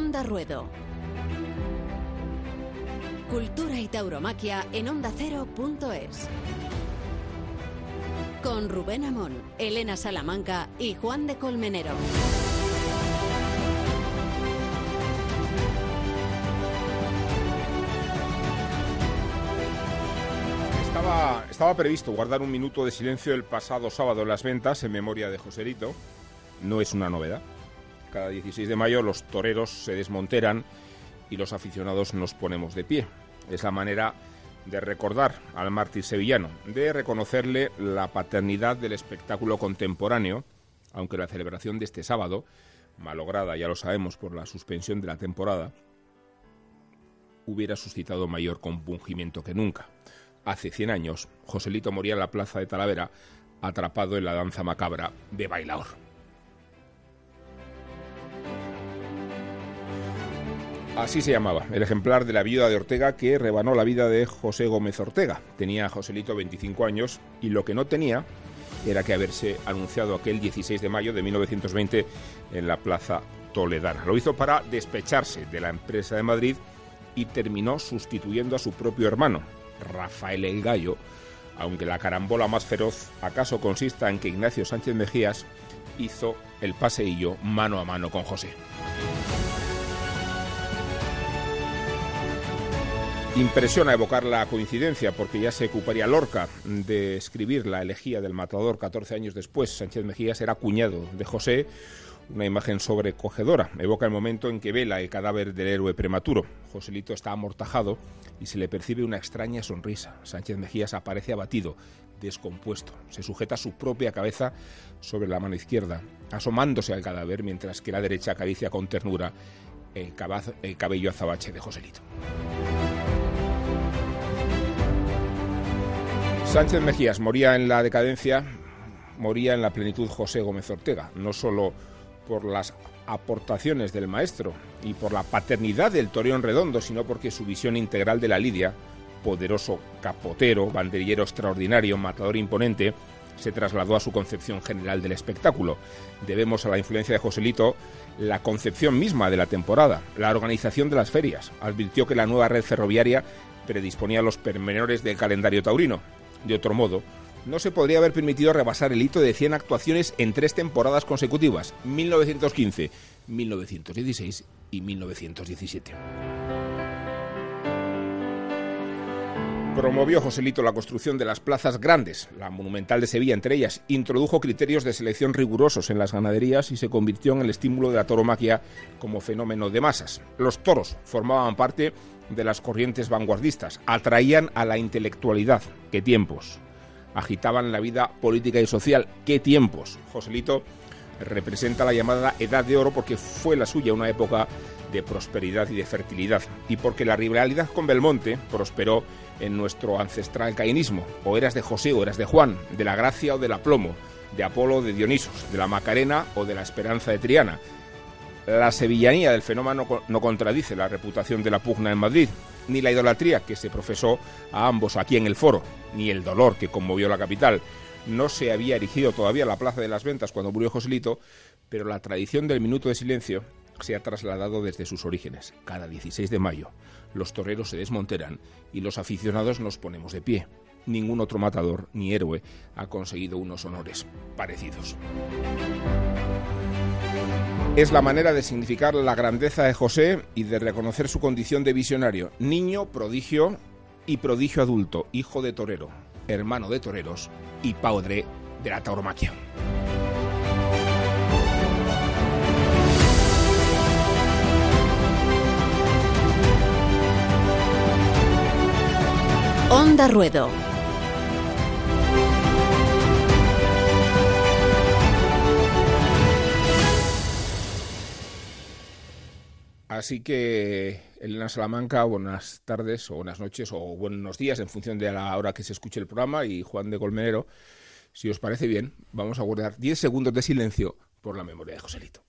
Onda Ruedo. Cultura y tauromaquia en ondacero.es. Con Rubén Amón, Elena Salamanca y Juan de Colmenero. Estaba, previsto guardar un minuto de silencio el pasado sábado en las ventas en memoria de Joselito. No es una novedad. Cada 16 de mayo los toreros se desmonteran y los aficionados nos ponemos de pie. Es la manera de recordar al mártir sevillano, de reconocerle la paternidad del espectáculo contemporáneo, aunque la celebración de este sábado, malograda, ya lo sabemos, por la suspensión de la temporada, hubiera suscitado mayor compungimiento que nunca. Hace 100 años, Joselito moría en la plaza de Talavera, atrapado en la danza macabra de Bailaor. Así se llamaba, el ejemplar de la viuda de Ortega que rebanó la vida de José Gómez Ortega. Tenía Joselito 25 años y lo que no tenía era que haberse anunciado aquel 16 de mayo de 1920 en la Plaza Toledana. Lo hizo para despecharse de la empresa de Madrid y terminó sustituyendo a su propio hermano, Rafael el Gallo, aunque la carambola más feroz acaso consista en que Ignacio Sánchez Mejías hizo el paseillo mano a mano con José. Impresiona evocar la coincidencia porque ya se ocuparía Lorca de escribir la elegía del matador 14 años después. Sánchez Mejías era cuñado de José, una imagen sobrecogedora. Evoca el momento en que vela el cadáver del héroe prematuro. Joselito está amortajado y se le percibe una extraña sonrisa. Sánchez Mejías aparece abatido, descompuesto. Se sujeta su propia cabeza sobre la mano izquierda, asomándose al cadáver, mientras que la derecha acaricia con ternura el, el cabello azabache de Joselito. Sánchez Mejías moría en la decadencia, moría en la plenitud José Gómez Ortega, no solo por las aportaciones del maestro y por la paternidad del Toreón Redondo, sino porque su visión integral de la lidia, poderoso capotero, banderillero extraordinario, matador imponente, se trasladó a su concepción general del espectáculo. Debemos a la influencia de Joselito la concepción misma de la temporada, la organización de las ferias. Advirtió que la nueva red ferroviaria predisponía los permenores del calendario taurino. De otro modo, no se podría haber permitido rebasar el hito de 100 actuaciones en tres temporadas consecutivas, 1915, 1916 y 1917. Promovió Joselito la construcción de las plazas grandes, la monumental de Sevilla entre ellas, introdujo criterios de selección rigurosos en las ganaderías y se convirtió en el estímulo de la toromaquia como fenómeno de masas. Los toros formaban parte de las corrientes vanguardistas, atraían a la intelectualidad. ¡Qué tiempos! Agitaban la vida política y social. ¡Qué tiempos! Joselito representa la llamada Edad de Oro porque fue la suya una época de prosperidad y de fertilidad, y porque la rivalidad con Belmonte prosperó en nuestro ancestral caínismo, o eras de José o eras de Juan, de la gracia o del aplomo, de Apolo o de Dionisos, de la Macarena o de la esperanza de Triana, la sevillanía del fenómeno no contradice la reputación de la pugna en Madrid, ni la idolatría que se profesó a ambos aquí en el foro, ni el dolor que conmovió la capital. No se había erigido todavía la Plaza de las Ventas cuando murió Joselito, pero la tradición del minuto de silencio se ha trasladado desde sus orígenes. Cada 16 de mayo, los toreros se desmonteran y los aficionados nos ponemos de pie. Ningún otro matador ni héroe ha conseguido unos honores parecidos es la manera de significar la grandeza de José y de reconocer su condición de visionario, niño, prodigio y prodigio adulto, hijo de torero, hermano de toreros y padre de la tauromaquia. Onda Ruedo. Así que, Elena Salamanca, buenas tardes o buenas noches o buenos días en función de la hora que se escuche el programa y Juan de Colmenero, si os parece bien, vamos a guardar 10 segundos de silencio por la memoria de Joselito.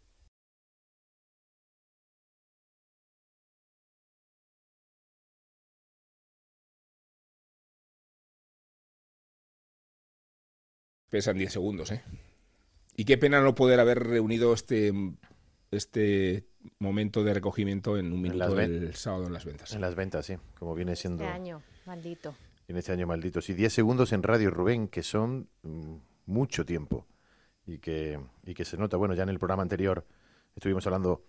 Pesan 10 segundos, ¿eh? Y qué pena no poder haber reunido este, este momento de recogimiento en un minuto del sábado en las ventas. En las ventas, sí, como viene siendo... Este año, maldito. En este año maldito. Sí, 10 segundos en radio, Rubén, que son mm, mucho tiempo y que, y que se nota. Bueno, ya en el programa anterior estuvimos hablando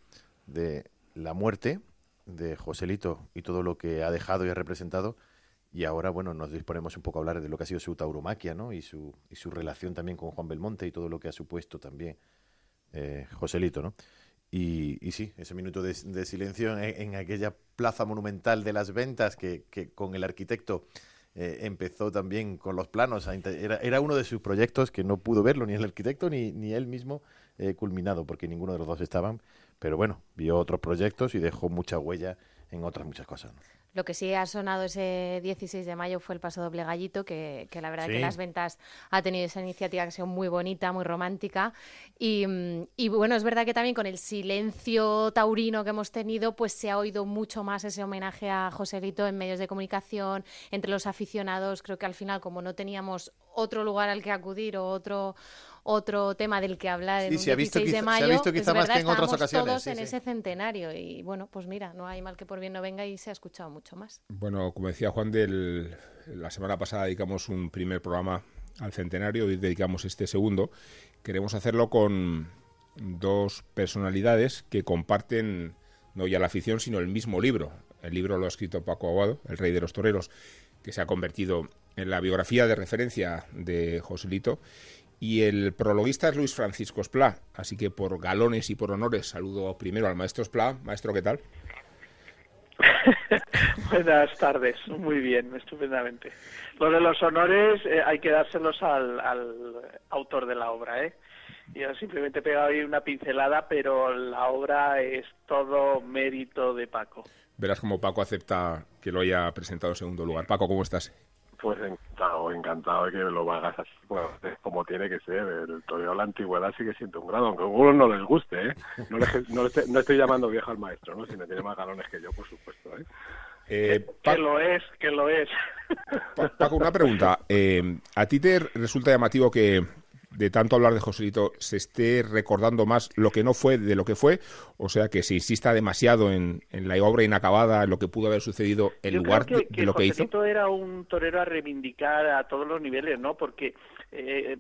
de la muerte de Joselito y todo lo que ha dejado y ha representado. Y ahora, bueno, nos disponemos un poco a hablar de lo que ha sido su tauromaquia, ¿no? Y su, y su relación también con Juan Belmonte y todo lo que ha supuesto también eh, Joselito, ¿no? Y, y, sí, ese minuto de, silencio en, aquella plaza monumental de las ventas que, que con el arquitecto eh, empezó también con los planos. era, era, uno de sus proyectos que no pudo verlo ni el arquitecto ni, ni él mismo eh, culminado, porque ninguno de los dos estaban. Pero bueno, vio otros proyectos y dejó mucha huella en otras muchas cosas. Lo que sí ha sonado ese 16 de mayo fue el paso doble gallito, que, la verdad que las ventas ha tenido esa iniciativa que ha sido muy bonita, muy romántica. Y, bueno, es verdad que también con el silencio taurino que hemos tenido, pues se ha oído mucho más ese homenaje a Joselito en medios de comunicación, entre los aficionados. Creo que al final, como no teníamos otro lugar al que acudir o otro otro tema del que hablar en el 16 de mayo. Se ha visto quizá más que en otras ocasiones. todos en ese centenario y bueno, pues mira, no hay mal que por bien no venga y se ha escuchado mucho más. Bueno, como decía Juan, del, la semana pasada dedicamos un primer programa al centenario y dedicamos este segundo. Queremos hacerlo con dos personalidades que comparten no ya la afición, sino el mismo libro. El libro lo ha escrito Paco Aguado, El Rey de los Toreros, que se ha convertido en la biografía de referencia de Joselito y el prologuista es Luis Francisco Esplá. Así que por galones y por honores saludo primero al maestro Esplá. Maestro, ¿qué tal? Buenas tardes, muy bien, estupendamente. Lo de los honores eh, hay que dárselos al, autor de la obra, ¿eh? Yo simplemente he pegado ahí una pincelada, pero la obra es todo mérito de Paco. Verás cómo Paco acepta que lo haya presentado en segundo lugar. Paco, ¿cómo estás? Pues encantado, encantado de que lo hagas así, bueno, como tiene que ser. El toreo de la antigüedad sigue siendo un grado, aunque a algunos no les guste, ¿eh? No, no, estoy, llamando viejo al maestro, ¿no? Si me tiene más galones que yo, por supuesto, ¿eh? eh que, lo es, que lo es. Paco, una pregunta. Eh, ¿A ti te resulta llamativo que de tanto hablar de Joselito se esté recordando más lo que no fue de lo que fue, o sea que se insista demasiado en, la obra inacabada, en lo que pudo haber sucedido en lugar de, lo que Joselito era un torero a reivindicar a todos los niveles, ¿no? Porque eh,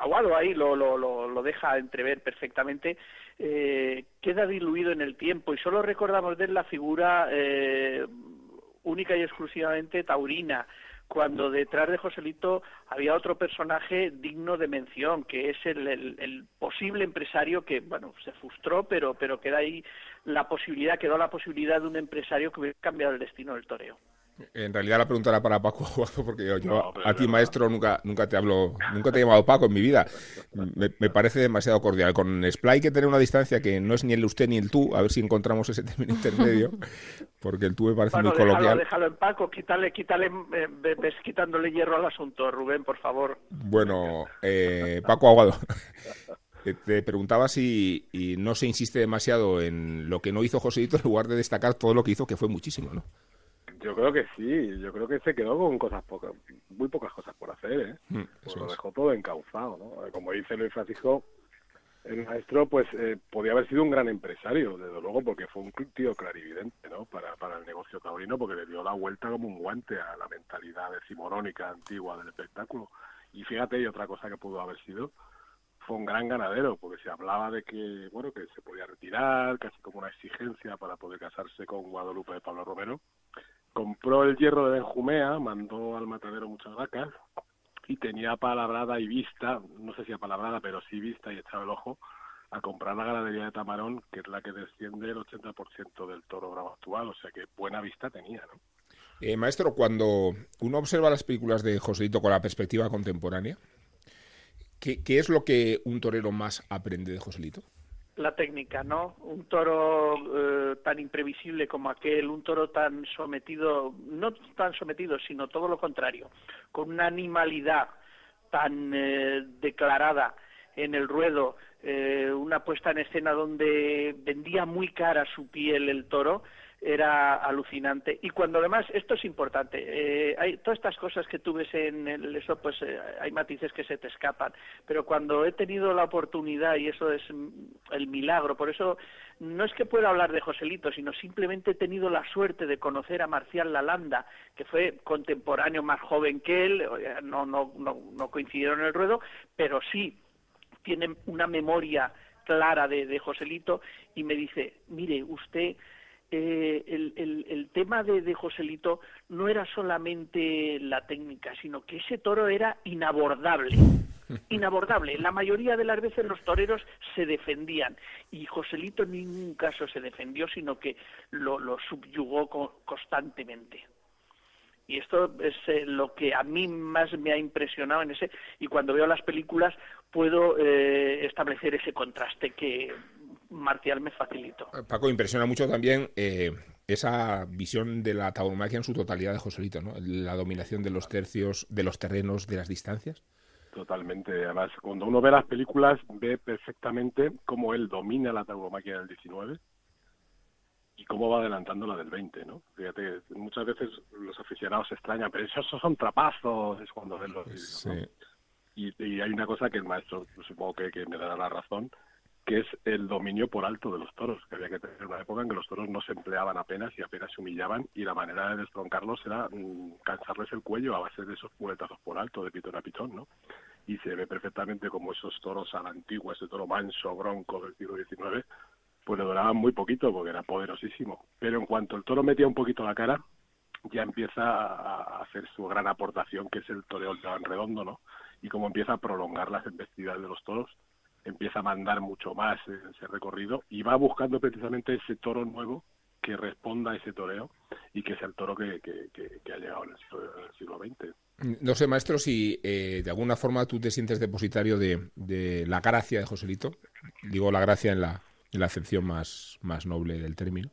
Aguado ahí lo, lo, lo, deja entrever perfectamente, eh, queda diluido en el tiempo y solo recordamos de él la figura eh, única y exclusivamente taurina cuando detrás de Joselito había otro personaje digno de mención, que es el, posible empresario que, bueno, se frustró, pero, pero queda ahí la posibilidad, quedó la posibilidad de un empresario que hubiera cambiado el destino del toreo. En realidad la pregunta era para Paco porque yo, a ti maestro nunca nunca te hablo, nunca te he llamado Paco en mi vida. Me, parece demasiado cordial. Con Splay hay que tener una distancia que no es ni el usted ni el tú, a ver si encontramos ese término intermedio, porque el tú me parece muy coloquial. Déjalo en Paco, quítale, quítale, eh, ves quitándole hierro al asunto, Rubén, por favor. Bueno, eh, Paco Aguado. Eh, te preguntaba si y no se insiste demasiado en lo que no hizo Joséito en lugar de destacar todo lo que hizo, que fue muchísimo, ¿no? Yo creo que sí, yo creo que se quedó con cosas pocas, muy pocas cosas por hacer, ¿eh? Mm, pues lo dejó todo encauzado, ¿no? Como dice Luis Francisco, el maestro, pues eh, podía haber sido un gran empresario, desde luego, porque fue un tío clarividente, ¿no? Para, para el negocio taurino, porque le dio la vuelta como un guante a la mentalidad decimonónica antigua del espectáculo. Y fíjate, y otra cosa que pudo haber sido, fue un gran ganadero, porque se hablaba de que, bueno, que se podía retirar, casi como una exigencia para poder casarse con Guadalupe de Pablo Romero compró el hierro de Benjumea, mandó al matadero muchas vacas y tenía palabrada y vista, no sé si a palabrada, pero sí vista y echaba el ojo, a comprar la ganadería de Tamarón, que es la que desciende el 80% del toro bravo actual, o sea que buena vista tenía, ¿no? Eh, maestro, cuando uno observa las películas de Joselito con la perspectiva contemporánea, ¿qué, ¿qué, es lo que un torero más aprende de Joselito? La técnica, ¿no? Un toro eh, tan imprevisible como aquel, un toro tan sometido, no tan sometido, sino todo lo contrario, con una animalidad tan eh, declarada en el ruedo, eh, una puesta en escena donde vendía muy cara su piel el toro, era alucinante. Y cuando además, esto es importante, eh, hay todas estas cosas que tú ves en el, eso, pues eh, hay matices que se te escapan. Pero cuando he tenido la oportunidad, y eso es el milagro, por eso no es que pueda hablar de Joselito, sino simplemente he tenido la suerte de conocer a Marcial Lalanda, que fue contemporáneo más joven que él, no, no, no, no coincidieron en el ruedo, pero sí tiene una memoria clara de, de Joselito y me dice, mire, usted eh, el, el, el, tema de, de, Joselito no era solamente la técnica, sino que ese toro era inabordable. Inabordable. La mayoría de las veces los toreros se defendían y Joselito en ningún caso se defendió, sino que lo, lo subyugó constantemente. Y esto es eh, lo que a mí más me ha impresionado en ese. Y cuando veo las películas puedo eh, establecer ese contraste que marcial me facilitó. Eh, Paco, impresiona mucho también eh, esa visión de la tauromaquia en su totalidad de Joselito, ¿no? La dominación de los tercios, de los terrenos, de las distancias. Totalmente. Además, cuando uno ve las películas, ve perfectamente cómo él domina la tauromaquia del 19 y cómo va adelantando la del 20, ¿no? Fíjate, muchas veces los aficionados se extrañan, pero esos son trapazos, es cuando ven los vídeos, ¿no? y, y, hay una cosa que el maestro, supongo que, que me dará la razón, que es el dominio por alto de los toros, que había que tener una época en que los toros no se empleaban apenas y apenas se humillaban y la manera de destroncarlos era mmm, cansarles el cuello a base de esos puletazos por alto, de pitón a pitón, ¿no? Y se ve perfectamente como esos toros a la antigua, ese toro manso, bronco del siglo XIX, pues le duraban muy poquito porque era poderosísimo. Pero en cuanto el toro metía un poquito la cara, ya empieza a hacer su gran aportación, que es el toreo en redondo, ¿no? Y como empieza a prolongar las embestidas de los toros, empieza a mandar mucho más en ese recorrido y va buscando precisamente ese toro nuevo que responda a ese toreo y que sea el toro que, que, ha llegado en el, siglo, en XX. No sé, maestro, si eh, de alguna forma tú te sientes depositario de, de, la gracia de Joselito, digo la gracia en la, en la acepción más, más noble del término,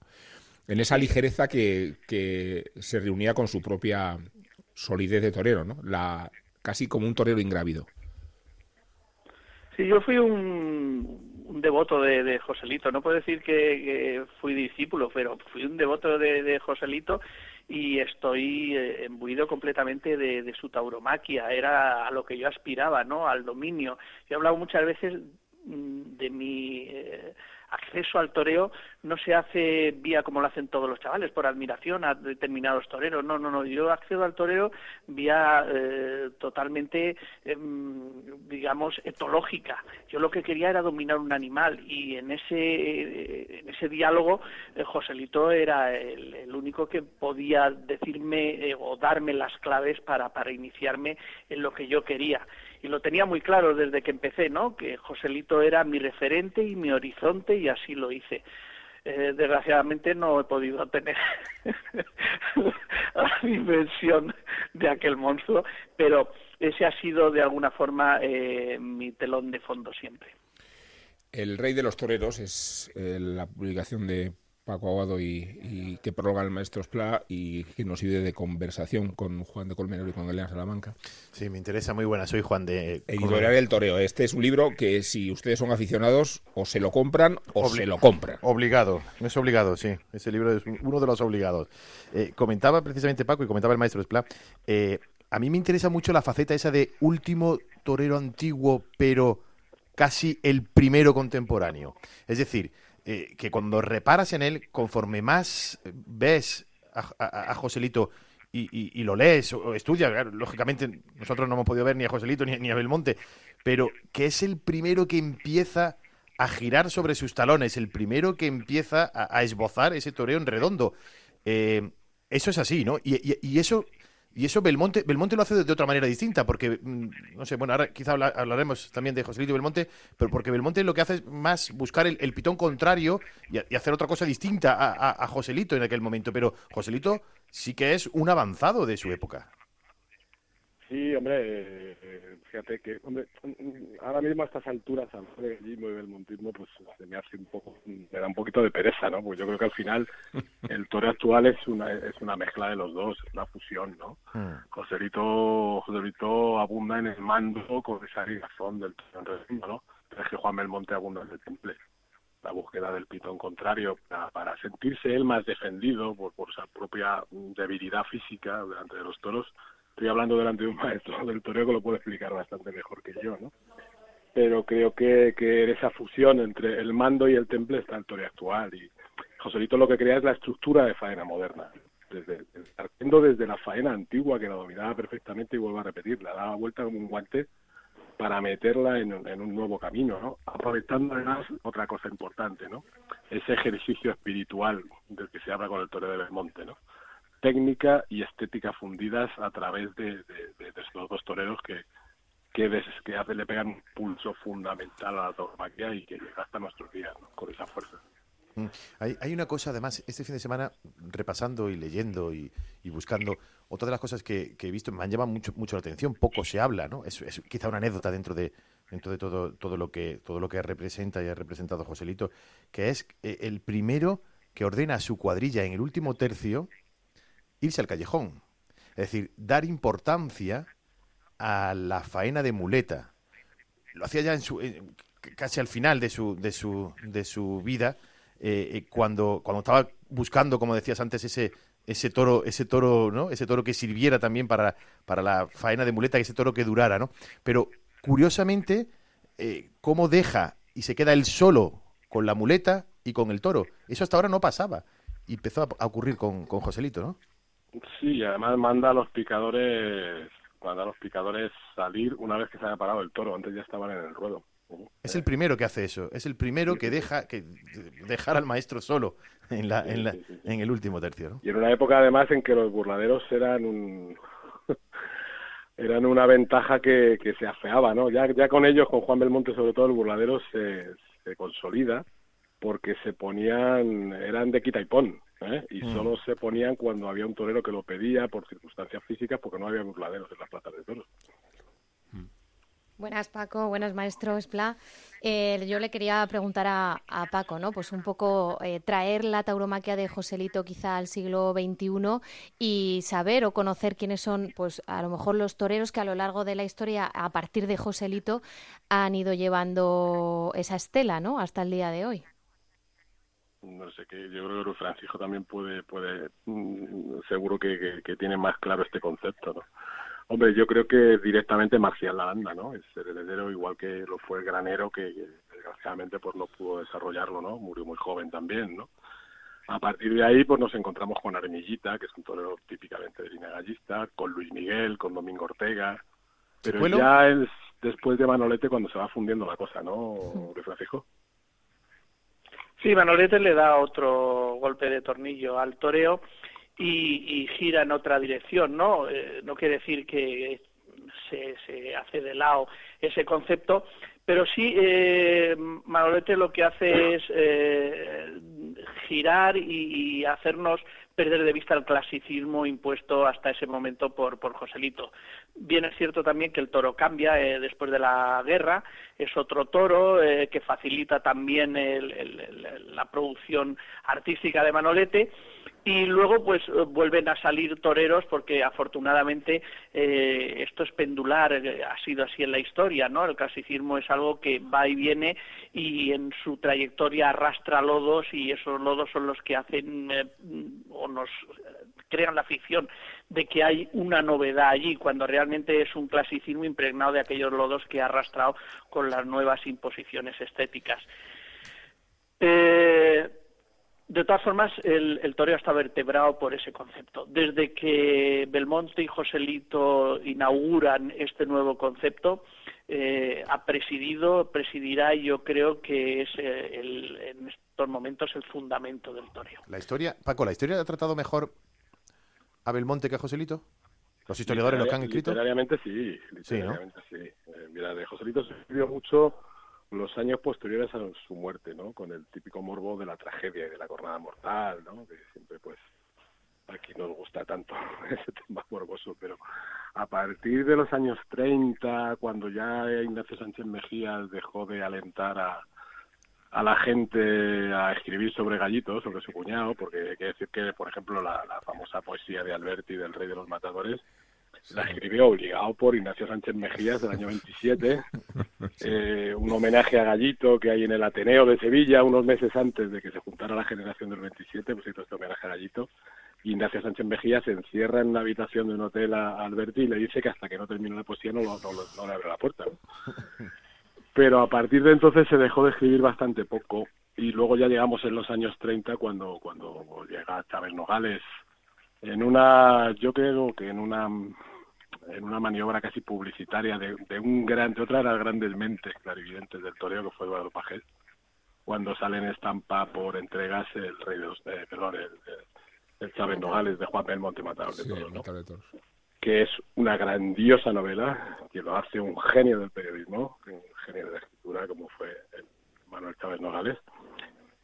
en esa ligereza que, que se reunía con su propia solidez de torero, ¿no? La, casi como un torero ingrávido. Sí, yo fui un, un devoto de, de, Joselito. No puedo decir que, que, fui discípulo, pero fui un devoto de, de Joselito y estoy eh, embuido completamente de, de, su tauromaquia. Era a lo que yo aspiraba, ¿no? Al dominio. Yo he hablado muchas veces mm, de mi eh, acceso al toreo no se hace vía como lo hacen todos los chavales, por admiración a determinados toreros. No, no, no. Yo accedo al toreo vía eh, totalmente, eh, digamos, etológica. Yo lo que quería era dominar un animal y en ese, eh, en ese diálogo eh, Joselito era el, el, único que podía decirme o darme las claves para, para iniciarme en lo que yo quería y lo tenía muy claro desde que empecé, ¿no? Que Joselito era mi referente y mi horizonte y así lo hice. Eh, desgraciadamente no he podido tener la dimensión de aquel monstruo, pero ese ha sido de alguna forma eh, mi telón de fondo siempre. El Rey de los Toreros es eh, la publicación de Paco Aguado y, y, que prologa el maestro Spla y que nos sirve de conversación con Juan de Colmenero y con Elena Salamanca. Sí, me interesa muy buena. Soy Juan de... Editorial del Toreo. Este es un libro que si ustedes son aficionados o se lo compran o Obli se lo compran. Obligado. Es obligado, sí. Ese libro es uno de los obligados. Eh, comentaba precisamente Paco y comentaba el maestro Spla. Eh, a mí me interesa mucho la faceta esa de último torero antiguo, pero casi el primero contemporáneo. Es decir, eh, que cuando reparas en él, conforme más ves a, Joselito y, lo lees o, estudias, claro, lógicamente nosotros no hemos podido ver ni a Joselito ni, a Belmonte, pero que es el primero que empieza a girar sobre sus talones, el primero que empieza a, esbozar ese toreo en redondo. Eh, eso es así, ¿no? Y eso y eso Belmonte, Belmonte lo hace de, otra manera distinta, porque, mm, no sé, bueno, ahora quizá habla, hablaremos también de Joselito Belmonte, pero porque Belmonte lo que hace es más buscar el, pitón contrario y, hacer otra cosa distinta a, a, Joselito en aquel momento. Pero Joselito sí que es un avanzado de su época. Sí, hombre, eh, fíjate que, hombre, ahora mismo a estas alturas, de gallismo y belmontismo, pues se me hace un poco, me da un poquito de pereza, ¿no? Pues yo creo que al final el toro actual es una es una mezcla de los dos, es una fusión, ¿no? Mm. Joselito, Joselito abunda en el mando con esa ligazón del redondo, ¿no? Pero es que Juan Belmonte abunda en el temple. esta búsqueda del pitón contrario para, sentirse él más defendido por, por su propia debilidad física delante de los toros. Estoy hablando delante de un maestro del toreo que lo puede explicar bastante mejor que yo, ¿no? Pero creo que, que en esa fusión entre el mando y el temple está el toreo actual y Joselito lo que crea es la estructura de faena moderna desde, partiendo desde la faena antigua que la dominaba perfectamente y vuelvo a repetir, la daba vuelta como un guante para meterla en, un nuevo camino, ¿no? Aprovechando además otra cosa importante, ¿no? Ese ejercicio espiritual del que se habla con el toreo de Belmonte, ¿no? Técnica y estética fundidas a través de, estos dos toreros que, que, que le pegan un pulso fundamental a la tauromaquia y que llega hasta nuestros días. Con esa fuerza. Mm. Hay, una cosa, además, este fin de semana, repasando y leyendo y, buscando, otra de las cosas que, he visto me han llamado mucho, mucho la atención, poco se habla, ¿no? Es, quizá una anécdota dentro de dentro de todo, todo lo que todo lo que representa y ha representado Joselito, que es eh, el primero que ordena su cuadrilla en el último tercio irse al callejón. Es decir, dar importancia a la faena de muleta. Lo hacía ya en su, casi al final de su, de su, de su vida eh, eh, cuando, cuando estaba buscando, como decías antes, ese, ese toro, ese toro, ¿no? Ese toro que sirviera también para, para la faena de muleta, ese toro que durara, ¿no? Pero curiosamente, eh, cómo deja y se queda él solo con la muleta y con el toro. Eso hasta ahora no pasaba. Y empezó a, ocurrir con, con Joselito, ¿no? Sí, además manda a los picadores, manda a los picadores salir una vez que se haya parado el toro, antes ya estaban en el ruedo. Es el primero que hace eso, es el primero que deja que dejar al maestro solo en, la, en, la, en el último tercio. Y en una época además en que los burladeros eran un eran una ventaja que, que se afeaba, ¿no? Ya, ya con ellos, con Juan Belmonte sobre todo, el burladero se, se consolida porque se ponían, eran de quita y pon, ¿eh? y mm. solo se ponían cuando había un torero que lo pedía por circunstancias físicas porque no había burladeros en las plazas de toros. Buenas Paco, buenas maestro Espla. Eh, yo le quería preguntar a, Paco, ¿no? Pues un poco eh, traer la tauromaquia de Joselito quizá al siglo XXI y saber o conocer quiénes son, pues a lo mejor los toreros que a lo largo de la historia, a partir de Joselito, han ido llevando esa estela, ¿no? Hasta el día de hoy. No sé, que yo creo que Francisco también puede, puede, mm, seguro que, que tiene más claro este concepto, ¿no? Hombre, yo creo que directamente Marcial Lalanda, ¿no? Es el heredero, igual que lo fue el granero, que desgraciadamente pues no pudo desarrollarlo, ¿no? Murió muy joven también, ¿no? A partir de ahí, pues nos encontramos con Armillita, que es un torero típicamente de línea gallista, con Luis Miguel, con Domingo Ortega, pero ya es después de Manolete cuando se va fundiendo la cosa, ¿no, Francisco? Sí, Manolete le da otro golpe de tornillo al toreo y, gira en otra dirección, ¿no? Eh, no quiere decir que se, se, hace de lado ese concepto, pero sí eh, Manolete lo que hace es eh, girar y, hacernos perder de vista el clasicismo impuesto hasta ese momento por, por Joselito. Bien es cierto también que el toro cambia eh, después de la guerra, es otro toro eh, que facilita también la producción artística de Manolete y luego pues eh, vuelven a salir toreros porque afortunadamente esto es pendular, ha sido así en la historia, ¿no? El clasicismo es algo que va y viene y en su trayectoria arrastra lodos y esos lodos son los que hacen o nos crean la ficción de que hay una novedad allí, cuando realmente es un clasicismo impregnado de aquellos lodos que ha arrastrado con las nuevas imposiciones estéticas. Eh, de todas formas, el, el, toreo está vertebrado por ese concepto. Desde que Belmonte y Joselito inauguran este nuevo concepto, eh, ha presidido, presidirá y yo creo que es eh, el, en estos momentos el fundamento del toreo. La historia, Paco, ¿la historia ha tratado mejor a Belmonte que a Joselito? ¿Los historiadores lo que han escrito? Literariamente sí, literariamente sí. Eh, mira, de Joselito se escribió mucho los años posteriores a su muerte, ¿no? Con el típico morbo de la tragedia y de la jornada mortal, ¿no? Que siempre, pues, aquí nos gusta tanto ese tema morboso, pero a partir de los años 30, cuando ya Ignacio Sánchez Mejías dejó de alentar a, a la gente a escribir sobre Gallito, sobre su cuñado, porque hay que decir que, por ejemplo, la, famosa poesía de Alberti del Rey de los Matadores La escribió obligado por Ignacio Sánchez Mejías del año 27, eh, un homenaje a Gallito que hay en el Ateneo de Sevilla unos meses antes de que se juntara la generación del 27, pues hizo este homenaje a Gallito. Ignacio Sánchez Mejías se encierra en la habitación de un hotel a Alberti y le dice que hasta que no termine la poesía no, no, le abre la puerta. Pero a partir de entonces se dejó de escribir bastante poco y luego ya llegamos en los años 30 cuando, cuando llega Chávez Nogales en una, yo creo que en una en una maniobra casi publicitaria de, un gran, de otra de las grandes mentes clarividentes del toreo que fue Eduardo Pajés, cuando sale en estampa por entregas el rey de los, eh, perdón, el, el, Chávez Nogales de Juan Belmonte Matador de Toros, que es una grandiosa novela que lo hace un genio del periodismo, un genio de la escritura como fue Manuel Chávez Nogales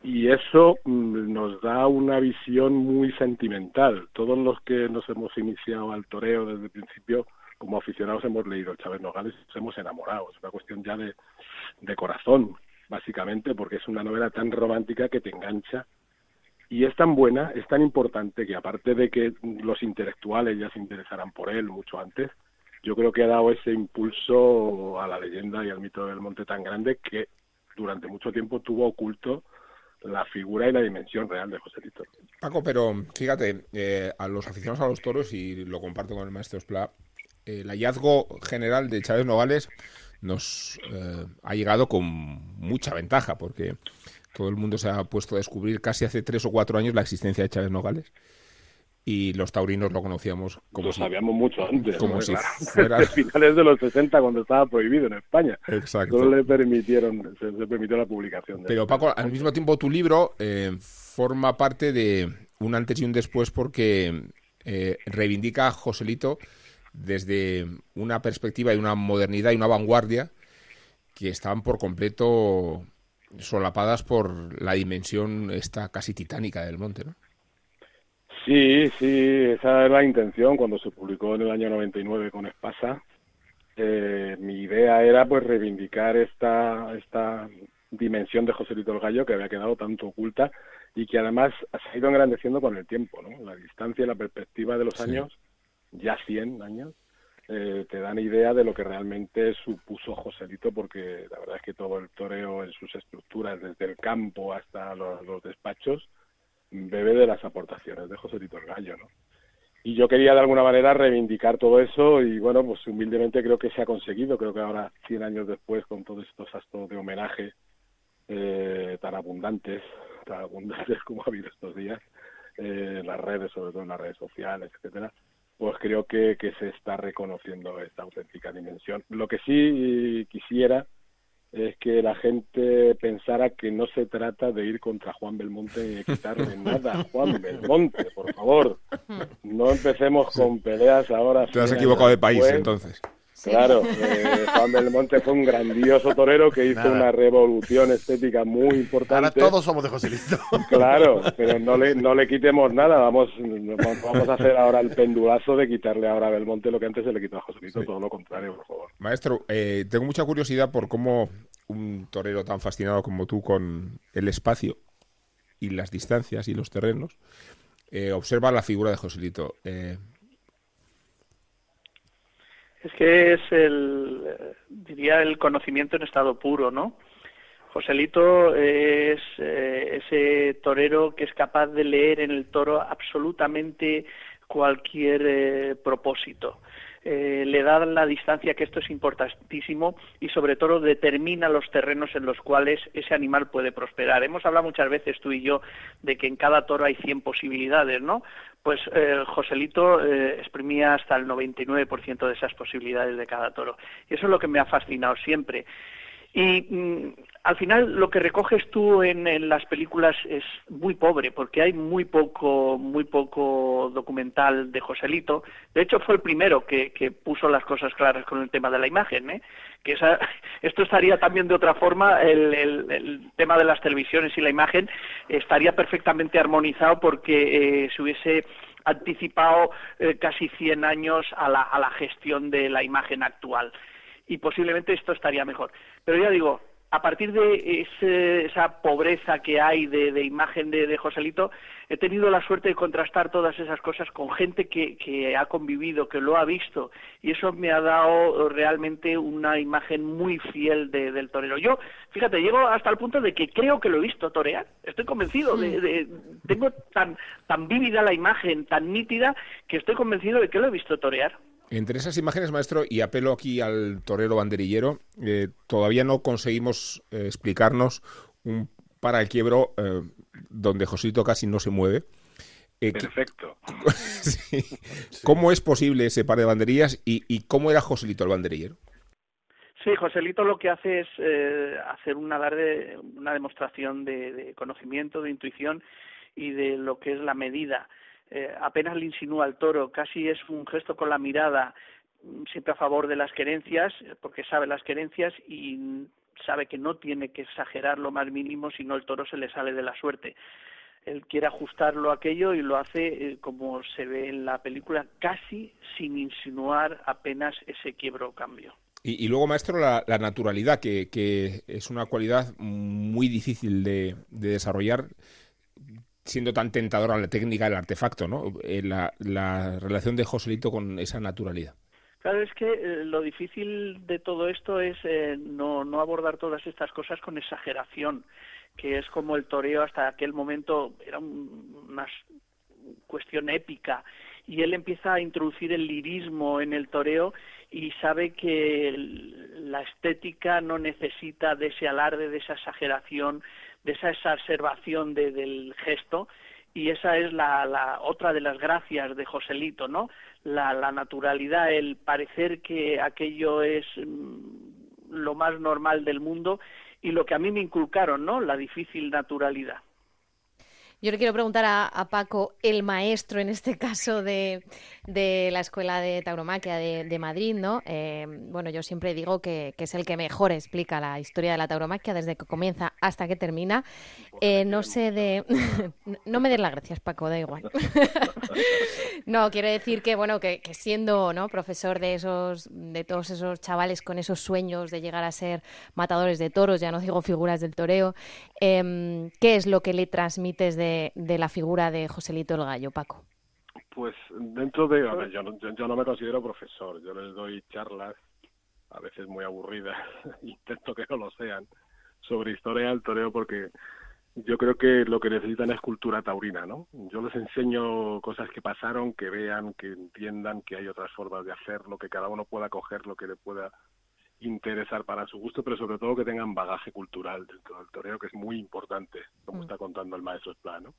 y eso mm, nos da una visión muy sentimental. Todos los que nos hemos iniciado al toreo desde el principio, como aficionados, hemos leído Chávez Nogales y nos hemos enamorado. Es una cuestión ya de, de corazón, básicamente, porque es una novela tan romántica que te engancha y es tan buena, es tan importante que aparte de que los intelectuales ya se interesaran por él mucho antes, yo creo que ha dado ese impulso a la leyenda y al mito del monte tan grande que durante mucho tiempo tuvo oculto la figura y la dimensión real de José Lito. Paco, pero fíjate, eh, a los aficionados a los toros, y lo comparto con el maestro Spla, eh, el hallazgo general de Chávez Nogales nos eh, ha llegado con mucha ventaja, porque todo el mundo se ha puesto a descubrir casi hace tres o cuatro años la existencia de Chávez Nogales y los taurinos lo conocíamos como lo sabíamos mucho antes como si fuera finales de los 60 cuando estaba prohibido en España. Exacto. Solo le permitieron se, permitió la publicación pero Paco al mismo tiempo tu libro eh, forma parte de un antes y un después porque eh, reivindica a Joselito desde una perspectiva y una modernidad y una vanguardia que estaban por completo solapadas por la dimensión esta casi titánica del monte, ¿no? Sí, sí, esa era la intención cuando se publicó en el año 99 con Espasa. Eh, mi idea era pues reivindicar esta, esta dimensión de José Lito el Gallo que había quedado tanto oculta y que además ha ido engrandeciendo con el tiempo, ¿no? La distancia y la perspectiva de los años, ya 100 años, eh, te dan idea de lo que realmente supuso Joselito, porque la verdad es que todo el toreo en sus estructuras, desde el campo hasta los despachos, bebe de las aportaciones de José Tito Gallo, ¿no? Y yo quería de alguna manera reivindicar todo eso y bueno, pues humildemente creo que se ha conseguido, creo que ahora, 100 años después, con todos estos actos de homenaje eh, tan abundantes, tan abundantes como ha habido estos días, eh, en las redes, sobre todo en las redes sociales, etcétera, pues creo que, que se está reconociendo esta auténtica dimensión. Lo que sí quisiera es que la gente pensara que no se trata de ir contra Juan Belmonte y de quitarle nada a Juan Belmonte, por favor. No empecemos con peleas ahora. Te has equivocado de país, entonces. Claro, eh, Juan Belmonte fue un grandioso torero que hizo una revolución estética muy importante. Ahora todos somos de Joselito. Claro, pero no le, no le quitemos nada. Vamos, vamos a hacer ahora el pendulazo de quitarle ahora a Belmonte lo que antes se le quitó a Joselito. Todo lo contrario, por favor. Maestro, eh, tengo mucha curiosidad por cómo un torero tan fascinado como tú con el espacio y las distancias y los terrenos eh, observa la figura de Joselito. Eh, es que es el, diría, el conocimiento en estado puro, ¿no? Joselito es eh, ese torero que es capaz de leer en el toro absolutamente cualquier eh, propósito. Eh, le da la distancia que esto es importantísimo y sobre todo determina los terrenos en los cuales ese animal puede prosperar. Hemos hablado muchas veces tú y yo de que en cada toro hay 100 posibilidades, ¿no? Pues eh, Joselito eh, exprimía hasta el 99% de esas posibilidades de cada toro. Y eso es lo que me ha fascinado siempre. Y mm, al final lo que recoges tú en, las películas es muy pobre, porque hay muy poco, muy poco documental de Joselito. De hecho, fue el primero que, puso las cosas claras con el tema de la imagen, ¿eh? Que esto estaría también de otra forma, el, tema de las televisiones y la imagen estaría perfectamente armonizado porque eh, se hubiese anticipado eh, casi 100 años a la gestión de la imagen actual y posiblemente esto estaría mejor. Pero ya digo, a partir de esa pobreza que hay de, imagen de, Joselito, he tenido la suerte de contrastar todas esas cosas con gente que, ha convivido, que lo ha visto, y eso me ha dado realmente una imagen muy fiel del torero. Yo, fíjate, llego hasta el punto de que creo que lo he visto torear, estoy convencido, de, tengo tan, tan vívida la imagen, tan nítida, que estoy convencido de que lo he visto torear. Entre esas imágenes, maestro, y apelo aquí al torero banderillero, eh, todavía no conseguimos eh, explicarnos un para el quiebro eh, donde Josito casi no se mueve. Perfecto. ¿Cómo es posible ese par de banderillas y, cómo era Joselito el banderillero? Sí, Joselito lo que hace es hacer una, una demostración de, conocimiento, de intuición y de lo que es la medida. Eh, apenas le insinúa al toro, casi es un gesto con la mirada, mm, siempre a favor de las querencias, porque sabe las querencias y sabe que no tiene que exagerar lo más mínimo, si no el toro se le sale de la suerte. Él quiere ajustarlo a aquello y lo hace eh, como se ve en la película, casi sin insinuar apenas ese quiebro o cambio. Y, luego, maestro, la, naturalidad, que, que, es una cualidad muy difícil de, de desarrollar siendo tan tentadora la técnica del artefacto, ¿no? Eh, la, la, relación de Joselito con esa naturalidad. Claro, es que eh, lo difícil de todo esto es eh, no, no abordar todas estas cosas con exageración, que es como el toreo hasta aquel momento era una cuestión épica y él empieza a introducir el lirismo en el toreo y sabe que la estética no necesita de ese alarde, de esa exageración, de esa exacerbación del gesto y esa es la, otra de las gracias de Joselito, ¿no? La, la naturalidad, el parecer que aquello es mm, lo más normal del mundo y lo que a mí me inculcaron, ¿no? La difícil naturalidad. Yo le quiero preguntar a, Paco, el maestro en este caso de, la Escuela de Tauromaquia de, Madrid, ¿no? Eh, bueno, yo siempre digo que, es el que mejor explica la historia de la tauromaquia desde que comienza hasta que termina. Eh, no sé de... no me des las gracias, Paco, da igual. no, quiero decir que, bueno, que, siendo ¿no? profesor de esos, de todos esos chavales con esos sueños de llegar a ser matadores de toros, ya no digo figuras del toreo, em, ¿qué es lo que le transmites de de, la figura de Joselito el Gallo, Paco? Pues dentro de, a ver, yo no, yo, no me considero profesor, yo les doy charlas, a veces muy aburridas, intento que no lo sean, sobre historia del toreo porque yo creo que lo que necesitan es cultura taurina, ¿no? Yo les enseño cosas que pasaron, que vean, que entiendan que hay otras formas de hacerlo, que cada uno pueda coger lo que le pueda interesar para su gusto, pero sobre todo que tengan bagaje cultural dentro del toreo, que es muy importante, como mm. está contando el maestro Esplano.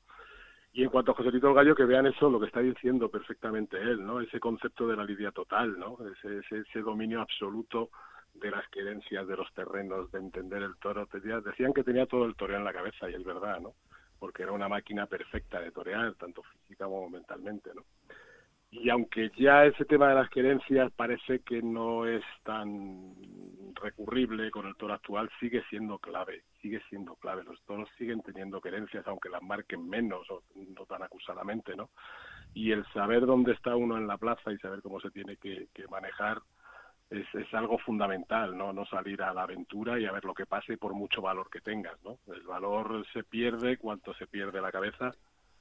Y en cuanto a José Tito Gallo, que vean eso, lo que está diciendo perfectamente él, ¿no? Ese concepto de la lidia total, ¿no? Ese, ese, dominio absoluto de las querencias, de los terrenos, de entender el toro. Decían que tenía todo el toreo en la cabeza, y es verdad, ¿no? Porque era una máquina perfecta de torear, tanto física como mentalmente, ¿no? Y aunque ya ese tema de las querencias parece que no es tan recurrible con el toro actual, sigue siendo clave, sigue siendo clave. Los toros siguen teniendo querencias, aunque las marquen menos o no tan acusadamente, ¿no? Y el saber dónde está uno en la plaza y saber cómo se tiene que, manejar es, es, algo fundamental, ¿no? No salir a la aventura y a ver lo que pase por mucho valor que tengas, ¿no? El valor se pierde cuanto se pierde la cabeza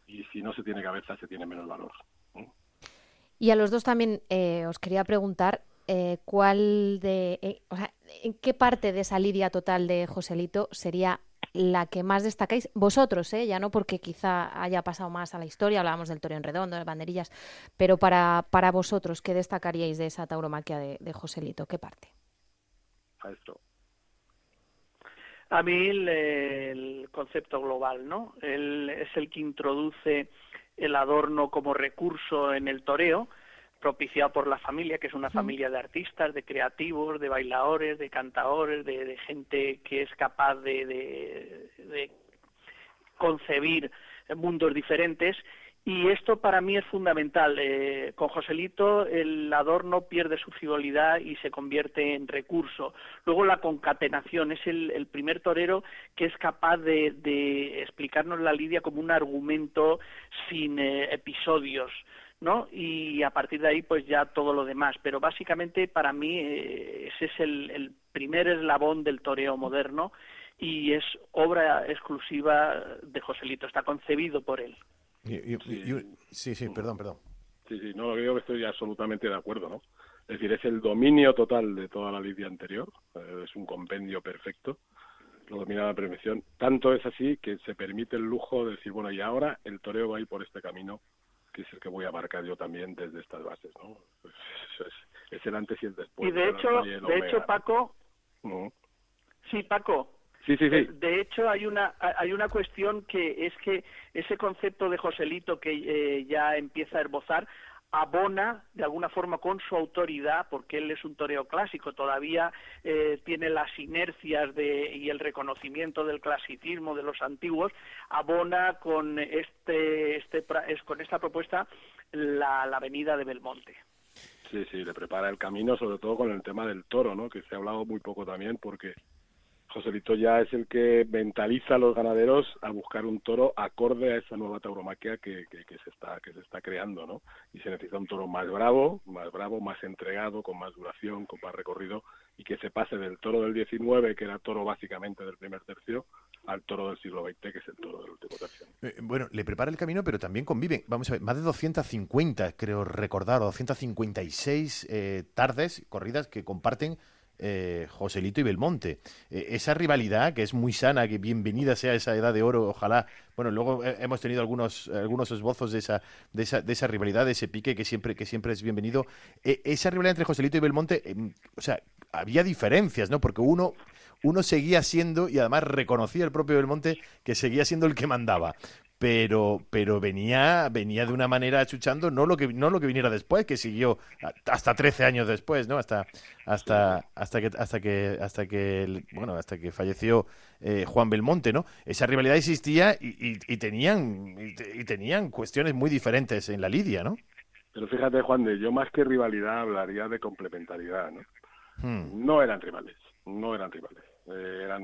y si no se tiene cabeza se tiene menos valor. Y a los dos también eh, os quería preguntar eh, cuál de, eh, o sea, en qué parte de esa lidia total de Joselito sería la que más destacáis vosotros, ¿eh? ya no porque quizá haya pasado más a la historia, hablábamos del Toreo en Redondo, de banderillas, pero para, para vosotros, ¿qué destacaríais de esa tauromaquia de, Joselito? ¿Qué parte? A mí el, concepto global, ¿no? Él es el que introduce el adorno como recurso en el toreo, propiciado por la familia, que es una familia de artistas, de creativos, de bailadores, de cantadores, de, gente que es capaz de, de concebir mundos diferentes y esto para mí es fundamental. Eh, con Joselito el adorno pierde su frivolidad y se convierte en recurso. Luego la concatenación es el, primer torero que es capaz de, explicarnos la lidia como un argumento sin eh, episodios. ¿no? Y a partir de ahí, pues ya todo lo demás. Pero básicamente para mí eh, ese es el, primer eslabón del toreo moderno y es obra exclusiva de Joselito, está concebido por él. Sí. sí, perdón, perdón. Sí, sí, no, lo digo que estoy absolutamente de acuerdo, ¿no? Es decir, es el dominio total de toda la lidia anterior, eh, es un compendio perfecto, lo domina la prevención. Tanto es así que se permite el lujo de decir, bueno, y ahora el toreo va a ir por este camino, que es el que voy a marcar yo también desde estas bases, ¿no? Es, el antes y el después. Y de hecho, de hecho, Paco, sí, Paco, Sí, sí, sí. Eh, de hecho, hay una, hay una cuestión que es que ese concepto de Joselito que eh, ya empieza a esbozar abona de alguna forma con su autoridad, porque él es un toreo clásico, todavía eh, tiene las inercias de, y el reconocimiento del clasicismo de los antiguos, abona con este, este con esta propuesta la, la avenida de Belmonte. Sí, sí, le prepara el camino, sobre todo con el tema del toro, ¿no? Que se ha hablado muy poco también, porque Joselito ya es el que mentaliza a los ganaderos a buscar un toro acorde a esa nueva tauromaquia que, se está que se está creando, ¿no? Y se necesita un toro más bravo, más bravo, más entregado, con más duración, con más recorrido y que se pase del toro del 19, que era toro básicamente del primer tercio, al toro del siglo XX, que es el toro del último tercio. Eh, bueno, le prepara el camino, pero también conviven, vamos a ver, más de 250, creo recordar, o 256 eh, tardes, corridas que comparten eh, Joselito y Belmonte. Eh, esa rivalidad que es muy sana, que bienvenida sea esa edad de oro, ojalá. Bueno, luego hemos tenido algunos, algunos esbozos de esa, de esa, de esa rivalidad, de ese pique que siempre, que siempre es bienvenido. esa rivalidad entre Joselito y Belmonte, em, o sea, había diferencias, ¿no? Porque uno uno seguía siendo, y además reconocía el propio Belmonte, que seguía siendo el que mandaba pero pero venía venía de una manera chuchando no lo que no lo que viniera después que siguió hasta 13 años después no hasta hasta hasta que hasta que hasta que bueno hasta que falleció eh, Juan Belmonte no esa rivalidad existía y, tenían y, tenían cuestiones muy diferentes en la lidia no pero fíjate Juan de yo más que rivalidad hablaría de complementariedad no hmm. no eran rivales no eran rivales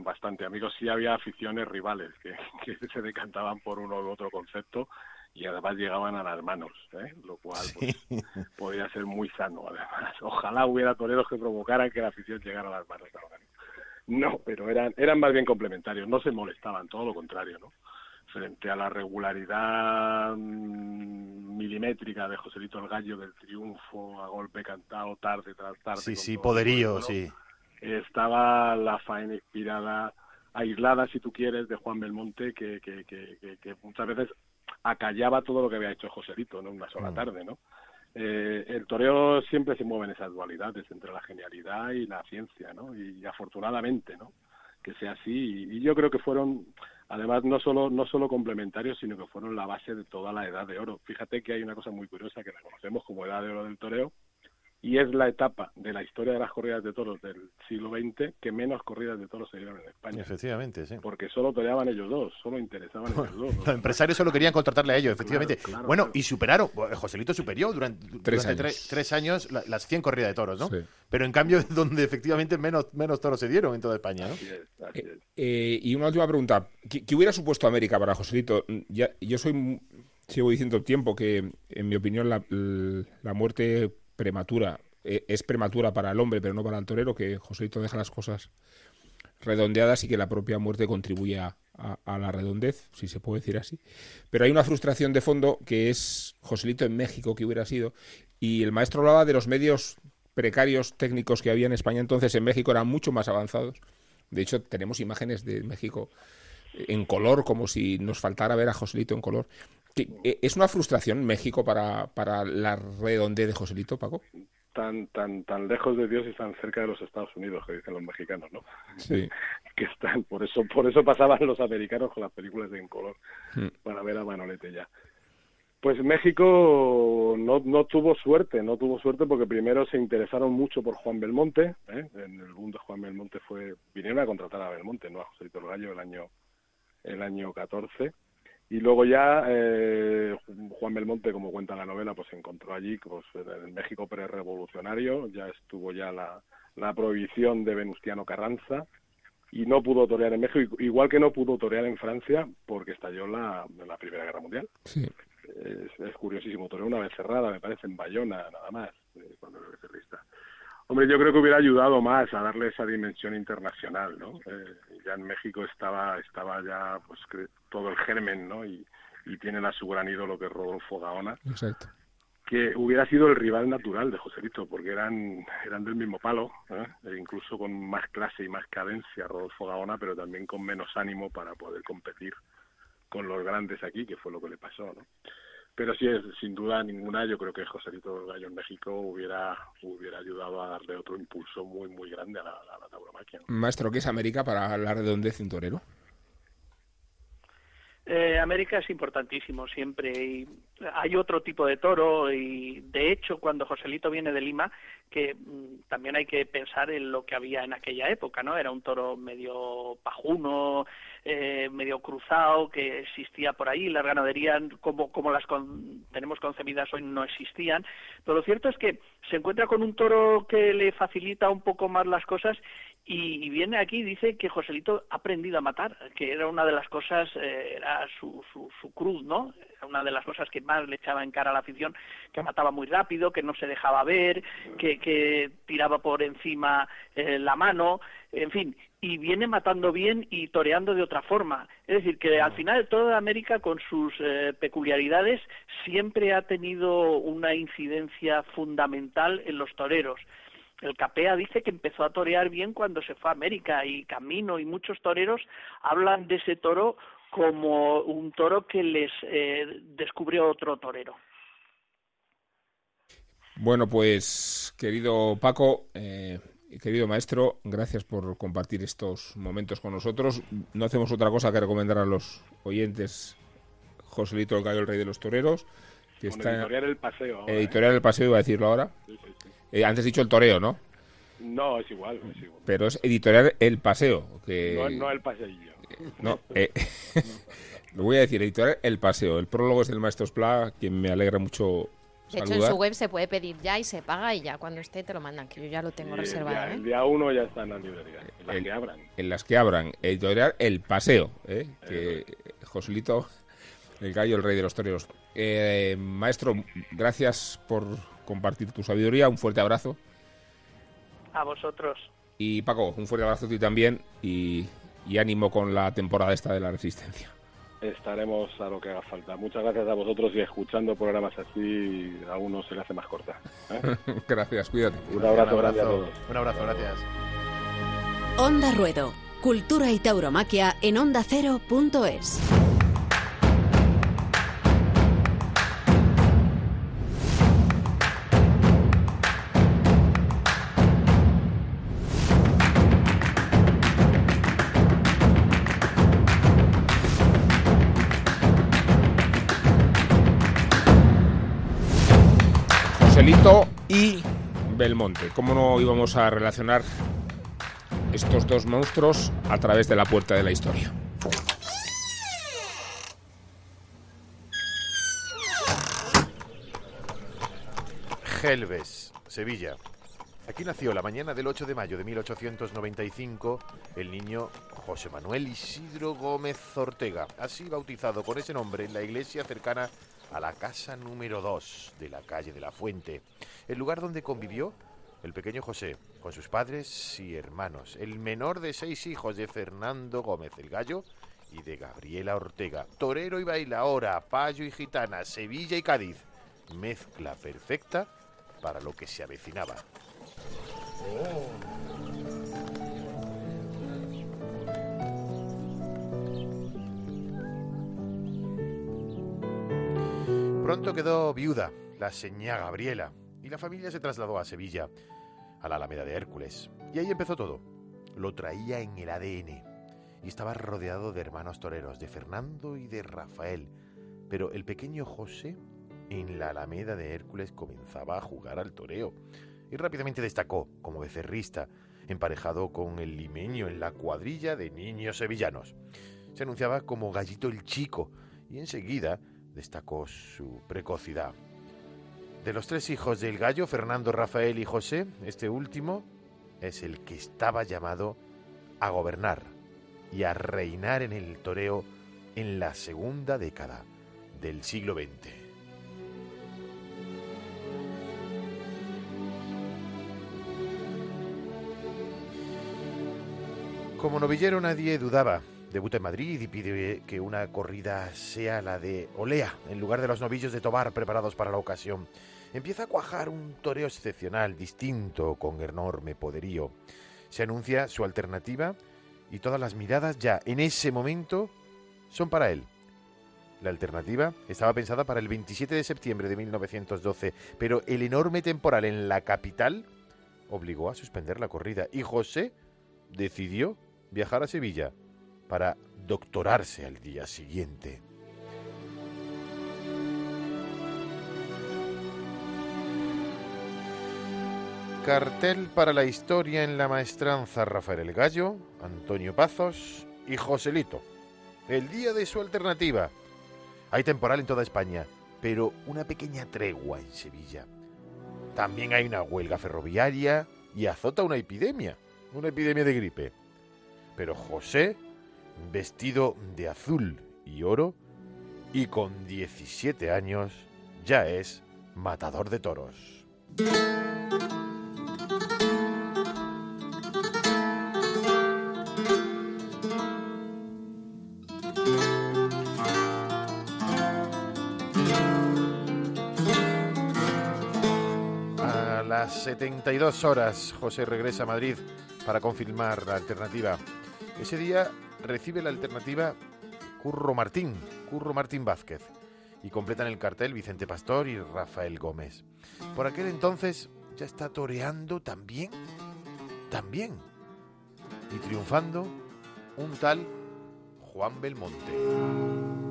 eran bastante amigos. Sí había aficiones rivales que, que, se decantaban por uno u otro concepto y además llegaban a las manos, ¿eh? lo cual pues, podría ser muy sano. Además, ojalá hubiera toreros que provocaran que la afición llegara a las manos. No, pero eran eran más bien complementarios, no se molestaban, todo lo contrario, ¿no? Frente a la regularidad mm, milimétrica de Joselito el Gallo del triunfo a golpe cantado tarde tras tarde. Sí, sí, poderío, sí estaba la faena inspirada, aislada, si tú quieres, de Juan Belmonte, que, que, que, muchas veces acallaba todo lo que había hecho Joselito en una sola mm. tarde, ¿no? Eh, el toreo siempre se mueve en esas dualidades entre la genialidad y la ciencia, ¿no? Y, afortunadamente, ¿no? Que sea así. Y, y, yo creo que fueron, además, no solo, no solo complementarios, sino que fueron la base de toda la edad de oro. Fíjate que hay una cosa muy curiosa que la conocemos como edad de oro del toreo, y es la etapa de la historia de las corridas de toros del siglo XX que menos corridas de toros se dieron en España. Efectivamente, sí. Porque solo toreaban ellos dos, solo interesaban ellos dos. Los empresarios solo querían contratarle a ellos, efectivamente. bueno, y superaron, Joselito superó durante, tres, años. Tres, años las 100 corridas de toros, ¿no? Pero en cambio, donde efectivamente menos, menos toros se dieron en toda España, ¿no? Eh, eh, y una última pregunta. ¿Qué, hubiera supuesto América para Joselito? Ya, yo soy sigo diciendo tiempo que, en mi opinión, la, la muerte prematura. Eh, es prematura para el hombre, pero no para el torero, que Joselito deja las cosas redondeadas y que la propia muerte contribuye a, la redondez, si se puede decir así. Pero hay una frustración de fondo que es Joselito en México, que hubiera sido, y el maestro hablaba de los medios precarios técnicos que había en España entonces, en México eran mucho más avanzados. De hecho, tenemos imágenes de México en color, como si nos faltara ver a Joselito en color. Eh, ¿Es una frustración México para, para la redondez de Joselito, Paco? Tan, tan, tan lejos de Dios y tan cerca de los Estados Unidos, que dicen los mexicanos, ¿no? Sí. que están, por eso, por eso pasaban los americanos con las películas en color, hmm. para ver a Manolete ya. Pues México no, no tuvo suerte, no tuvo suerte porque primero se interesaron mucho por Juan Belmonte, ¿eh? en el boom de Juan Belmonte fue, vinieron a contratar a Belmonte, no a Joselito el Gallo el año, el año 14, y luego ya eh, Juan Belmonte, como cuenta la novela, pues se encontró allí, pues en México prerevolucionario, ya estuvo ya la, la prohibición de Venustiano Carranza y no pudo torear en México, igual que no pudo torear en Francia porque estalló la, la Primera Guerra Mundial. Es, curiosísimo, toreó una vez cerrada, me parece, en Bayona, nada más, eh, cuando era becerrista. Hombre, yo creo que hubiera ayudado más a darle esa dimensión internacional, ¿no? Eh, ya en México estaba estaba ya pues todo el germen, ¿no? Y, y tienen a su gran ídolo que es Rodolfo Gaona. Exacto. Que hubiera sido el rival natural de Joselito, porque eran, eran del mismo palo, ¿eh? e incluso con más clase y más cadencia Rodolfo Gaona, pero también con menos ánimo para poder competir con los grandes aquí, que fue lo que le pasó, ¿no? Pero sí, sin duda ninguna, yo creo que Joselito Gallo en México hubiera, hubiera ayudado a darle otro impulso muy, muy grande a la, a tauromaquia. Maestro, ¿qué es América para la redondez en torero? Eh, América es importantísimo siempre y hay otro tipo de toro y de hecho cuando Joselito viene de Lima que mm, también hay que pensar en lo que había en aquella época, ¿no? Era un toro medio pajuno, eh, medio cruzado que existía por ahí, las ganaderías como, como las tenemos concebidas hoy no existían, pero lo cierto es que se encuentra con un toro que le facilita un poco más las cosas y, viene aquí y dice que Joselito ha aprendido a matar, que era una de las cosas, eh, era su, su, su, cruz, ¿no? Una de las cosas que más le echaba en cara a la afición, que mataba muy rápido, que no se dejaba ver, que, que tiraba por encima eh, la mano, en fin, y viene matando bien y toreando de otra forma. Es decir, que al final toda América, con sus eh, peculiaridades, siempre ha tenido una incidencia fundamental en los toreros el Capea dice que empezó a torear bien cuando se fue a América y Camino y muchos toreros hablan de ese toro como un toro que les eh, descubrió otro torero. Bueno, pues querido Paco, eh, querido maestro, gracias por compartir estos momentos con nosotros. No hacemos otra cosa que recomendar a los oyentes Joselito el Gallo, el Rey de los Toreros. Que está editorial El Paseo. editorial El Paseo, iba a decirlo ahora. Sí, sí, eh, antes dicho el toreo, ¿no? No, es igual, es igual. Pero es editorial El Paseo. Que... No, no El Paseillo. No, eh, lo voy a decir, editorial El Paseo. El prólogo es del maestro Spla, quien me alegra mucho de hecho, en su web se puede pedir ya y se paga y ya cuando esté te lo mandan, que yo ya lo tengo reservado. ¿eh? El día uno ya está en la librería, en las que abran. En las que abran. Editorial El Paseo, ¿eh? que Joselito, el gallo, el rey de los toreros. Eh, maestro, gracias por compartir tu sabiduría. Un fuerte abrazo. A vosotros. Y Paco, un fuerte abrazo a ti también y, ánimo con la temporada esta de la Resistencia. Estaremos a lo que haga falta. Muchas gracias a vosotros y escuchando programas así a uno se le hace más corta. ¿eh? gracias, cuídate. Un abrazo, un abrazo, a todos. Un abrazo, gracias. Onda Ruedo, Cultura y Tauromaquia en ondacero.es. y Belmonte. ¿Cómo no íbamos a relacionar estos dos monstruos a través de la puerta de la historia? Gelbes, Sevilla. Aquí nació la mañana del 8 de mayo de 1895 el niño José Manuel Isidro Gómez Ortega, así bautizado con ese nombre en la iglesia cercana a la casa número 2 de la calle de la Fuente, el lugar donde convivió el pequeño José con sus padres y hermanos, el menor de seis hijos de Fernando Gómez el Gallo y de Gabriela Ortega, torero y bailaora, payo y gitana, Sevilla y Cádiz, mezcla perfecta para lo que se avecinaba. Pronto quedó viuda la señá Gabriela y la familia se trasladó a Sevilla, a la Alameda de Hércules. Y ahí empezó todo. Lo traía en el ADN y estaba rodeado de hermanos toreros, de Fernando y de Rafael. Pero el pequeño José en la Alameda de Hércules comenzaba a jugar al toreo y rápidamente destacó como becerrista, emparejado con el limeño en la cuadrilla de niños sevillanos. Se anunciaba como Gallito el Chico y enseguida destacó su precocidad. De los tres hijos del gallo, Fernando, Rafael y José, este último es el que estaba llamado a gobernar y a reinar en el toreo en la segunda década del siglo XX. Como novillero nadie dudaba Debuta en Madrid y pide que una corrida sea la de Olea, en lugar de los novillos de Tobar preparados para la ocasión. Empieza a cuajar un toreo excepcional, distinto, con enorme poderío. Se anuncia su alternativa y todas las miradas ya en ese momento son para él. La alternativa estaba pensada para el 27 de septiembre de 1912, pero el enorme temporal en la capital obligó a suspender la corrida y José decidió viajar a Sevilla para doctorarse al día siguiente. Cartel para la historia en la maestranza Rafael El Gallo, Antonio Pazos y Joselito. El día de su alternativa. Hay temporal en toda España, pero una pequeña tregua en Sevilla. También hay una huelga ferroviaria y azota una epidemia, una epidemia de gripe. Pero José, vestido de azul y oro, y con 17 años, ya es matador de toros. A las 72 horas, José regresa a Madrid para confirmar la alternativa. Ese día recibe la alternativa Curro Martín, Curro Martín Vázquez, y completan el cartel Vicente Pastor y Rafael Gómez. Por aquel entonces ya está toreando también, también, y triunfando un tal Juan Belmonte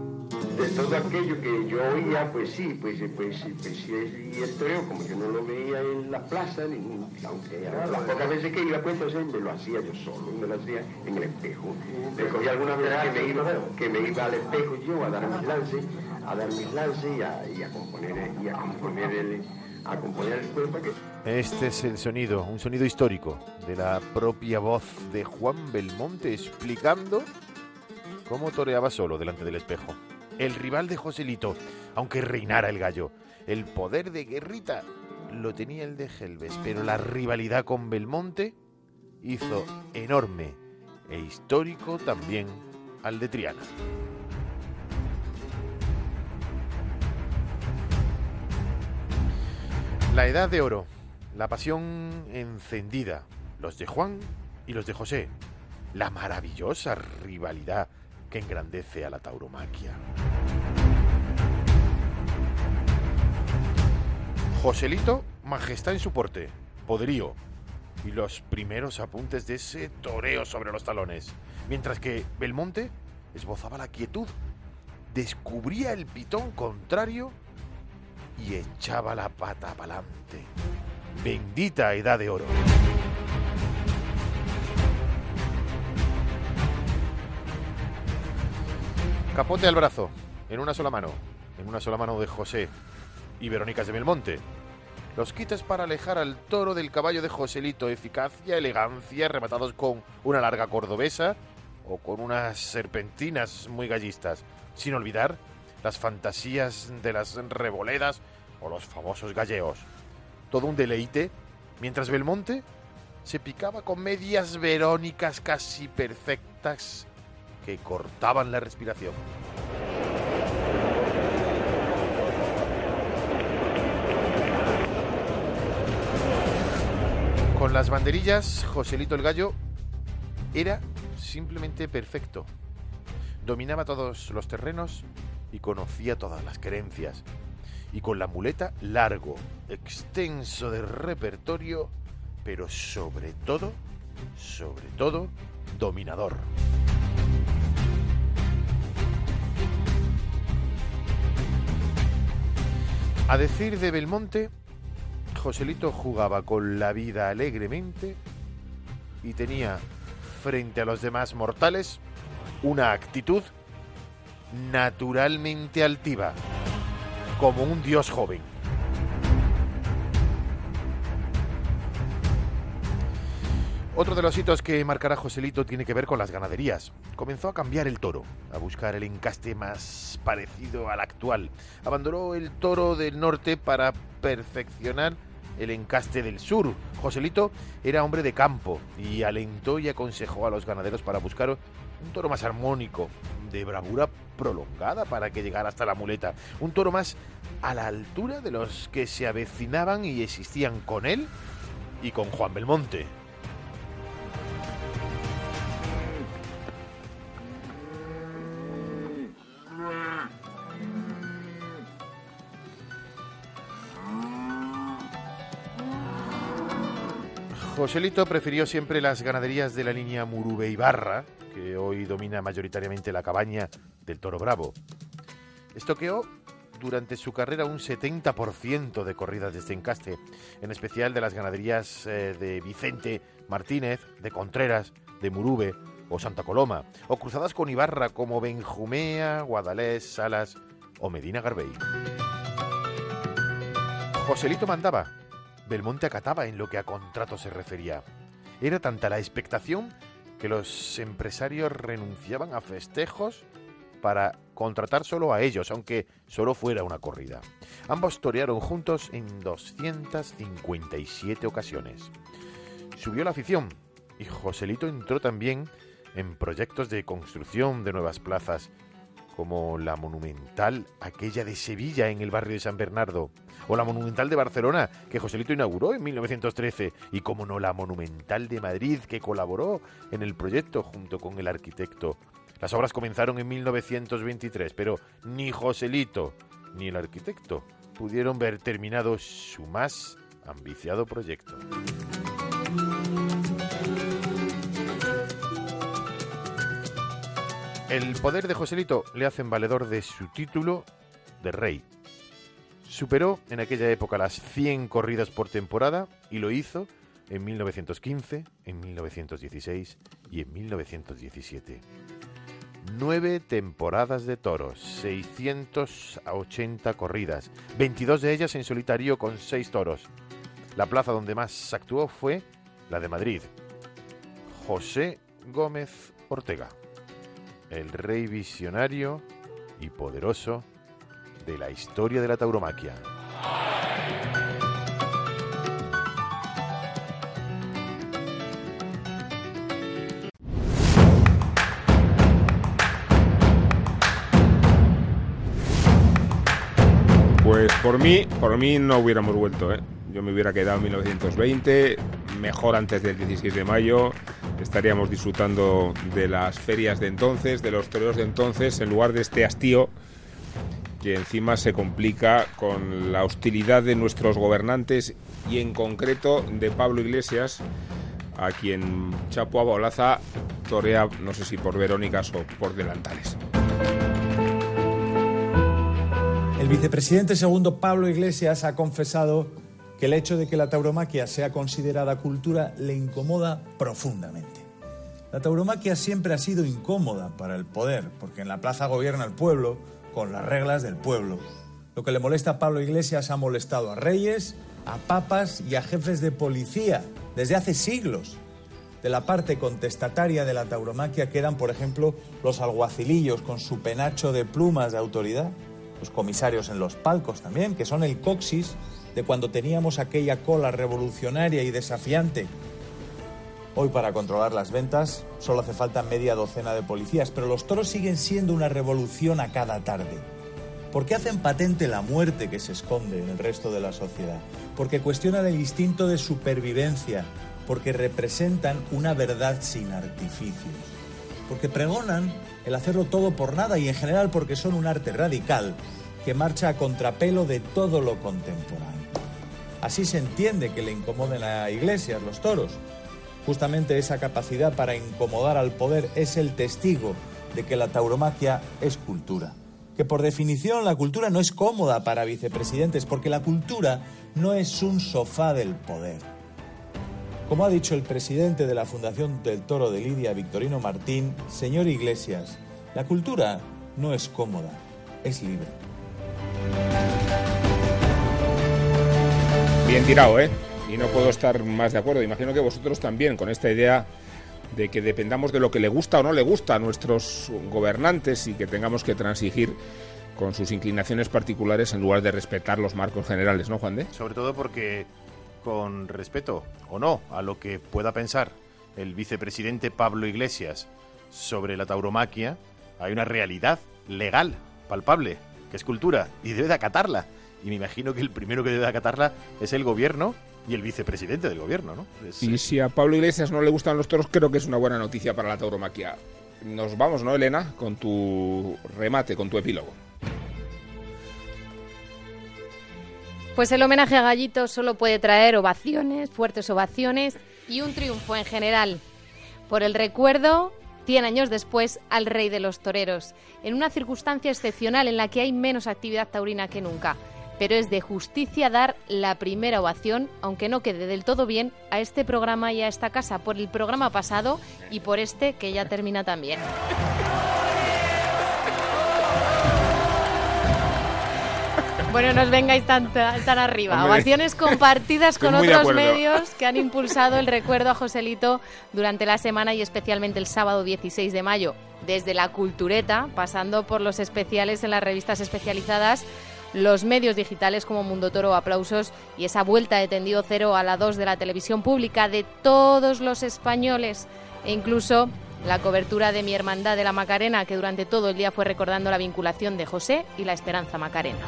de todo aquello que yo oía, pues sí, pues, pues, pues sí, y el toreo, como yo no lo veía en la plaza, ni, aunque las pocas veces que iba, pues entonces me lo hacía yo solo, me lo hacía en el espejo. Me cogía algunas veces que me iba, que me iba al espejo yo a dar mis lances, a dar mis lances y a, y a componer, y a componer el a componer el cuerpo que... Este es el sonido, un sonido histórico de la propia voz de Juan Belmonte explicando cómo toreaba solo delante del espejo el rival de Joselito, aunque reinara el gallo. El poder de Guerrita lo tenía el de Gelbes, pero la rivalidad con Belmonte hizo enorme e histórico también al de Triana. La edad de oro, la pasión encendida, los de Juan y los de José, la maravillosa rivalidad que engrandece a la tauromaquia. Joselito, majestad en su porte, poderío y los primeros apuntes de ese toreo sobre los talones, mientras que Belmonte esbozaba la quietud, descubría el pitón contrario y echaba la pata pa'lante. Bendita edad de oro. Capote al brazo, en una sola mano, en una sola mano de José y Verónicas de Belmonte. Los quites para alejar al toro del caballo de Joselito, eficacia, elegancia, rematados con una larga cordobesa o con unas serpentinas muy gallistas, sin olvidar las fantasías de las reboledas o los famosos galleos. Todo un deleite, mientras Belmonte se picaba con medias verónicas casi perfectas que cortaban la respiración. Con las banderillas, Joselito el Gallo era simplemente perfecto. Dominaba todos los terrenos y conocía todas las creencias. Y con la muleta largo, extenso de repertorio, pero sobre todo, sobre todo, dominador. A decir de Belmonte, Joselito jugaba con la vida alegremente y tenía frente a los demás mortales una actitud naturalmente altiva, como un dios joven. Otro de los hitos que marcará Joselito tiene que ver con las ganaderías. Comenzó a cambiar el toro, a buscar el encaste más parecido al actual. Abandonó el toro del norte para perfeccionar el encaste del sur. Joselito era hombre de campo y alentó y aconsejó a los ganaderos para buscar un toro más armónico, de bravura prolongada para que llegara hasta la muleta. Un toro más a la altura de los que se avecinaban y existían con él y con Juan Belmonte. Joselito prefirió siempre las ganaderías de la línea Murube Barra, que hoy domina mayoritariamente la cabaña del Toro Bravo. Estoqueó durante su carrera un 70% de corridas de este encaste, en especial de las ganaderías eh, de Vicente Martínez, de Contreras, de Murube o Santa Coloma, o cruzadas con Ibarra como Benjumea, Guadalés, Salas o Medina Garbey. Joselito mandaba, Belmonte acataba en lo que a contrato se refería. Era tanta la expectación que los empresarios renunciaban a festejos para contratar solo a ellos, aunque solo fuera una corrida. Ambos torearon juntos en 257 ocasiones. Subió la afición y Joselito entró también en proyectos de construcción de nuevas plazas como la monumental, aquella de Sevilla en el barrio de San Bernardo, o la monumental de Barcelona, que Joselito inauguró en 1913, y como no la monumental de Madrid, que colaboró en el proyecto junto con el arquitecto. Las obras comenzaron en 1923, pero ni Joselito ni el arquitecto pudieron ver terminado su más ambiciado proyecto. El poder de Joselito le hacen valedor de su título de rey. Superó en aquella época las 100 corridas por temporada y lo hizo en 1915, en 1916 y en 1917. Nueve temporadas de toros, 680 corridas, 22 de ellas en solitario con 6 toros. La plaza donde más actuó fue la de Madrid. José Gómez Ortega el rey visionario y poderoso de la historia de la tauromaquia. Pues por mí, por mí no hubiéramos vuelto, ¿eh? Yo me hubiera quedado en 1920, mejor antes del 16 de mayo, estaríamos disfrutando de las ferias de entonces, de los toreros de entonces, en lugar de este hastío que encima se complica con la hostilidad de nuestros gobernantes y en concreto de Pablo Iglesias, a quien Chapo Abolaza torea, no sé si por Verónicas o por delantales. El vicepresidente segundo Pablo Iglesias ha confesado que el hecho de que la tauromaquia sea considerada cultura le incomoda profundamente. La tauromaquia siempre ha sido incómoda para el poder, porque en la plaza gobierna el pueblo con las reglas del pueblo. Lo que le molesta a Pablo Iglesias ha molestado a reyes, a papas y a jefes de policía desde hace siglos. De la parte contestataria de la tauromaquia quedan, por ejemplo, los alguacilillos con su penacho de plumas de autoridad, los comisarios en los palcos también, que son el coxis de cuando teníamos aquella cola revolucionaria y desafiante. Hoy para controlar las ventas solo hace falta media docena de policías, pero los toros siguen siendo una revolución a cada tarde. Porque hacen patente la muerte que se esconde en el resto de la sociedad. Porque cuestionan el instinto de supervivencia. Porque representan una verdad sin artificios. Porque pregonan el hacerlo todo por nada y en general porque son un arte radical que marcha a contrapelo de todo lo contemporáneo. Así se entiende que le incomoden a Iglesias los toros. Justamente esa capacidad para incomodar al poder es el testigo de que la tauromaquia es cultura. Que por definición la cultura no es cómoda para vicepresidentes porque la cultura no es un sofá del poder. Como ha dicho el presidente de la Fundación del Toro de Lidia, Victorino Martín, señor Iglesias, la cultura no es cómoda, es libre. Bien tirado, ¿eh? Y no puedo estar más de acuerdo. Imagino que vosotros también, con esta idea de que dependamos de lo que le gusta o no le gusta a nuestros gobernantes y que tengamos que transigir con sus inclinaciones particulares en lugar de respetar los marcos generales, ¿no, Juan de? Sobre todo porque con respeto o no a lo que pueda pensar el vicepresidente Pablo Iglesias sobre la tauromaquia, hay una realidad legal, palpable, que es cultura, y debe de acatarla. Y me imagino que el primero que debe de acatarla es el gobierno y el vicepresidente del gobierno, ¿no? y si a Pablo Iglesias no le gustan los toros, creo que es una buena noticia para la tauromaquia. Nos vamos, ¿no, Elena? Con tu remate, con tu epílogo. Pues el homenaje a Gallito solo puede traer ovaciones, fuertes ovaciones y un triunfo en general. Por el recuerdo, 100 años después, al rey de los toreros, en una circunstancia excepcional en la que hay menos actividad taurina que nunca. Pero es de justicia dar la primera ovación, aunque no quede del todo bien, a este programa y a esta casa por el programa pasado y por este que ya termina también. Bueno, no os vengáis tan, tan arriba. Ovaciones compartidas con otros medios que han impulsado el recuerdo a Joselito durante la semana y especialmente el sábado 16 de mayo. Desde la cultureta, pasando por los especiales en las revistas especializadas, los medios digitales como Mundo Toro, aplausos y esa vuelta de tendido cero a la 2 de la televisión pública de todos los españoles e incluso la cobertura de mi hermandad de la Macarena, que durante todo el día fue recordando la vinculación de José y la Esperanza Macarena.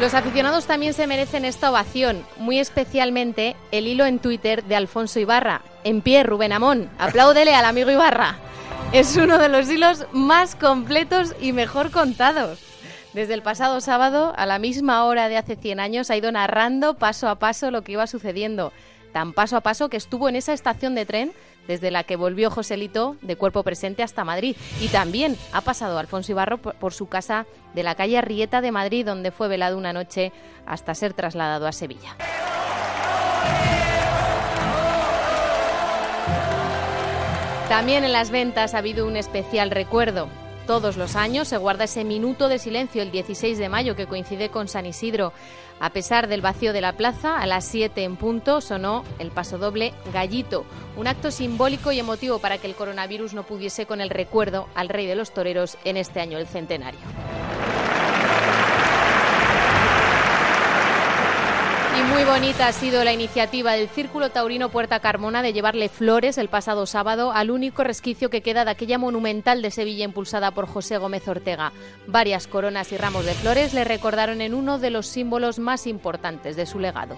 Los aficionados también se merecen esta ovación, muy especialmente el hilo en Twitter de Alfonso Ibarra. En pie, Rubén Amón, apláudele al amigo Ibarra. Es uno de los hilos más completos y mejor contados. Desde el pasado sábado, a la misma hora de hace 100 años, ha ido narrando paso a paso lo que iba sucediendo. Tan paso a paso que estuvo en esa estación de tren desde la que volvió Joselito de cuerpo presente hasta Madrid. Y también ha pasado Alfonso Ibarro por, su casa de la calle Arrieta de Madrid, donde fue velado una noche hasta ser trasladado a Sevilla. También en las ventas ha habido un especial recuerdo. Todos los años se guarda ese minuto de silencio el 16 de mayo que coincide con San Isidro. A pesar del vacío de la plaza, a las 7 en punto sonó el pasodoble Gallito, un acto simbólico y emotivo para que el coronavirus no pudiese con el recuerdo al rey de los toreros en este año el centenario. Muy bonita ha sido la iniciativa del Círculo Taurino Puerta Carmona de llevarle flores el pasado sábado al único resquicio que queda de aquella monumental de Sevilla impulsada por José Gómez Ortega. Varias coronas y ramos de flores le recordaron en uno de los símbolos más importantes de su legado.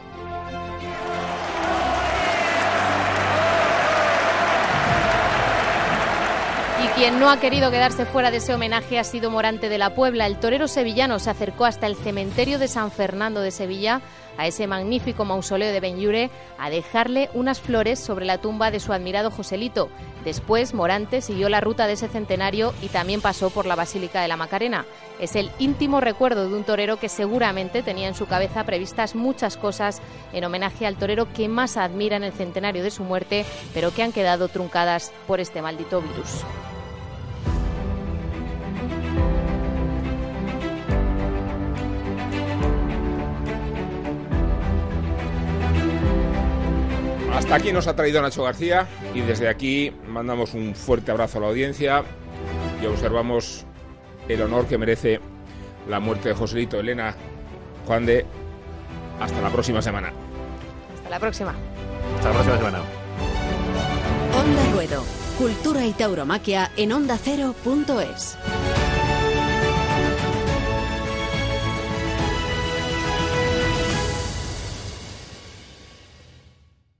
Y quien no ha querido quedarse fuera de ese homenaje ha sido Morante de la Puebla. El torero sevillano se acercó hasta el cementerio de San Fernando de Sevilla a ese magnífico mausoleo de Benyure a dejarle unas flores sobre la tumba de su admirado Joselito. Después, Morante siguió la ruta de ese centenario y también pasó por la Basílica de la Macarena. Es el íntimo recuerdo de un torero que seguramente tenía en su cabeza previstas muchas cosas en homenaje al torero que más admira en el centenario de su muerte, pero que han quedado truncadas por este maldito virus. Hasta aquí nos ha traído Nacho García y desde aquí mandamos un fuerte abrazo a la audiencia y observamos el honor que merece la muerte de Joselito Elena Juan de. Hasta la próxima semana. Hasta la próxima. Hasta la próxima semana. Onda Ruedo. Cultura y tauromaquia en onda ondacero.es.